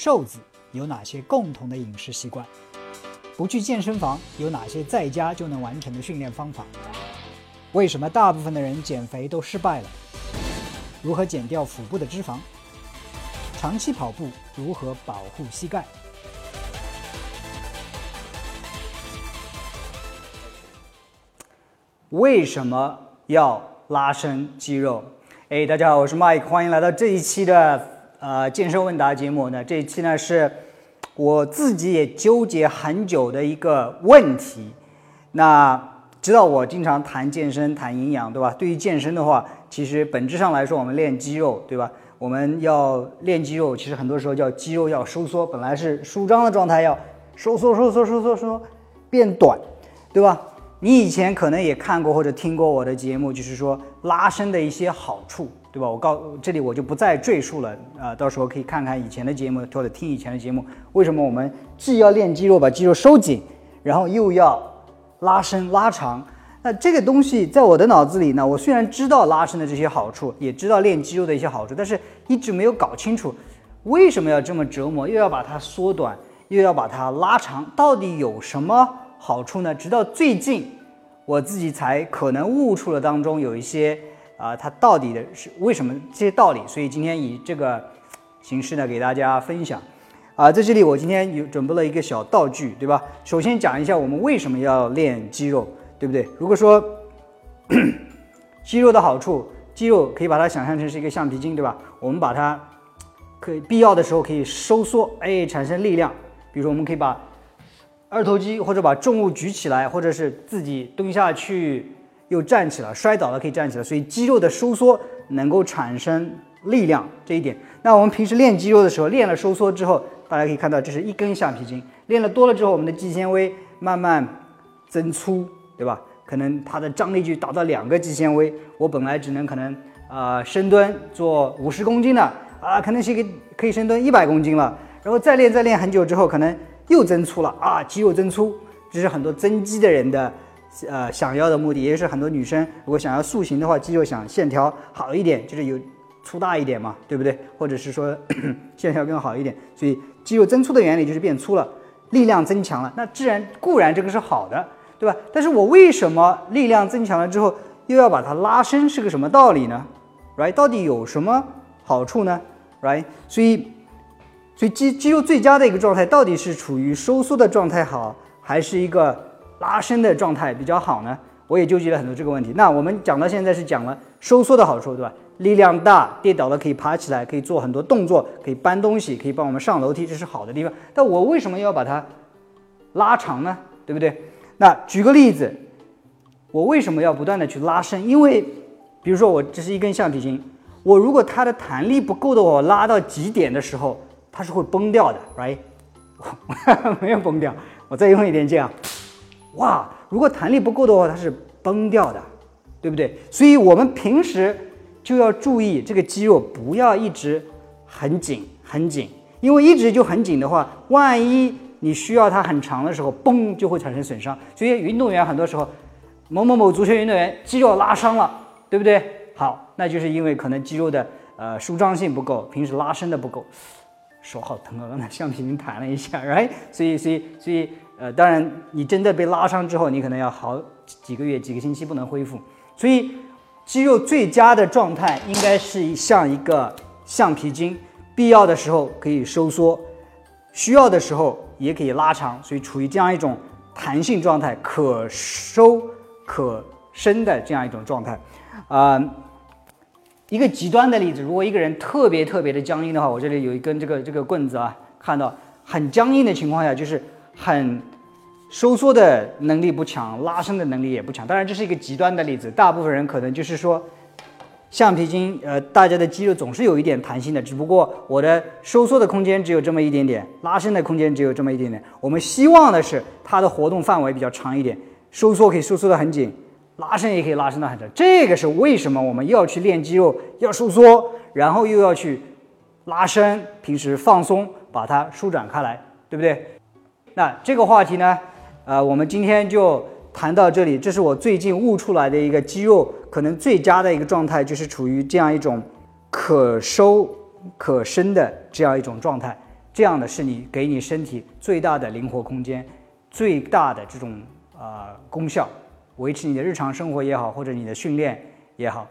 瘦子有哪些共同的饮食习惯？不去健身房有哪些在家就能完成的训练方法？为什么大部分的人减肥都失败了？如何减掉腹部的脂肪？长期跑步如何保护膝盖？为什么要拉伸肌肉？哎，大家好，我是 Mike，欢迎来到这一期的呃健身问答节目。呢这一期呢是我自己也纠结很久的一个问题。那知道我经常谈健身、谈营养，对吧？对于健身的话，其实本质上来说，我们练肌肉，对吧？我们要练肌肉，其实很多时候叫肌肉要收缩，本来是舒张的状态，要收缩、收缩、收缩、收缩，变短，对吧？你以前可能也看过或者听过我的节目，就是说拉伸的一些好处，对吧？我告这里我就不再赘述了啊，到时候可以看看以前的节目或者听以前的节目。为什么我们既要练肌肉把肌肉收紧，然后又要拉伸拉长？那这个东西在我的脑子里呢，我虽然知道拉伸的这些好处，也知道练肌肉的一些好处，但是一直没有搞清楚为什么要这么折磨，又要把它缩短，又要把它拉长，到底有什么？好处呢？直到最近，我自己才可能悟出了当中有一些啊，它到底的是为什么这些道理。所以今天以这个形式呢，给大家分享。啊，在这里我今天有准备了一个小道具，对吧？首先讲一下我们为什么要练肌肉，对不对？如果说 肌肉的好处，肌肉可以把它想象成是一个橡皮筋，对吧？我们把它可以必要的时候可以收缩，哎，产生力量。比如说，我们可以把二头肌或者把重物举起来，或者是自己蹲下去又站起来，摔倒了可以站起来，所以肌肉的收缩能够产生力量这一点。那我们平时练肌肉的时候，练了收缩之后，大家可以看到这是一根橡皮筋，练了多了之后，我们的肌纤维慢慢增粗，对吧？可能它的张力就达到两个肌纤维。我本来只能可能啊深蹲做五十公斤的啊，可能是一个可以深蹲一百公斤了，然后再练再练很久之后，可能。又增粗了啊，肌肉增粗，这是很多增肌的人的呃想要的目的，也是很多女生如果想要塑形的话，肌肉想线条好一点，就是有粗大一点嘛，对不对？或者是说 线条更好一点，所以肌肉增粗的原理就是变粗了，力量增强了。那自然固然这个是好的，对吧？但是我为什么力量增强了之后又要把它拉伸，是个什么道理呢？Right？到底有什么好处呢？Right？所以。所以肌肌肉最佳的一个状态，到底是处于收缩的状态好，还是一个拉伸的状态比较好呢？我也纠结了很多这个问题。那我们讲到现在是讲了收缩的好处，对吧？力量大，跌倒了可以爬起来，可以做很多动作，可以搬东西，可以帮我们上楼梯，这是好的地方。但我为什么要把它拉长呢？对不对？那举个例子，我为什么要不断的去拉伸？因为，比如说我这是一根橡皮筋，我如果它的弹力不够的话，我拉到极点的时候。它是会崩掉的，right？没有崩掉，我再用一点劲啊，哇！如果弹力不够的话，它是崩掉的，对不对？所以我们平时就要注意这个肌肉不要一直很紧很紧，因为一直就很紧的话，万一你需要它很长的时候，嘣就会产生损伤。所以运动员很多时候，某某某足球运动员肌肉拉伤了，对不对？好，那就是因为可能肌肉的呃舒张性不够，平时拉伸的不够。手好疼啊！刚才橡皮筋弹了一下，right？所以，所以，所以，呃，当然，你真的被拉伤之后，你可能要好几个月、几个星期不能恢复。所以，肌肉最佳的状态应该是像一个橡皮筋，必要的时候可以收缩，需要的时候也可以拉长，所以处于这样一种弹性状态，可收可伸的这样一种状态，啊。一个极端的例子，如果一个人特别特别的僵硬的话，我这里有一根这个这个棍子啊，看到很僵硬的情况下，就是很收缩的能力不强，拉伸的能力也不强。当然这是一个极端的例子，大部分人可能就是说，橡皮筋，呃，大家的肌肉总是有一点弹性的，只不过我的收缩的空间只有这么一点点，拉伸的空间只有这么一点点。我们希望的是它的活动范围比较长一点，收缩可以收缩的很紧。拉伸也可以拉伸到很长，这个是为什么我们要去练肌肉，要收缩，然后又要去拉伸，平时放松，把它舒展开来，对不对？那这个话题呢，呃，我们今天就谈到这里。这是我最近悟出来的一个肌肉可能最佳的一个状态，就是处于这样一种可收可伸的这样一种状态。这样的是你给你身体最大的灵活空间，最大的这种呃功效，维持你的日常生活也好，或者你的训练也好。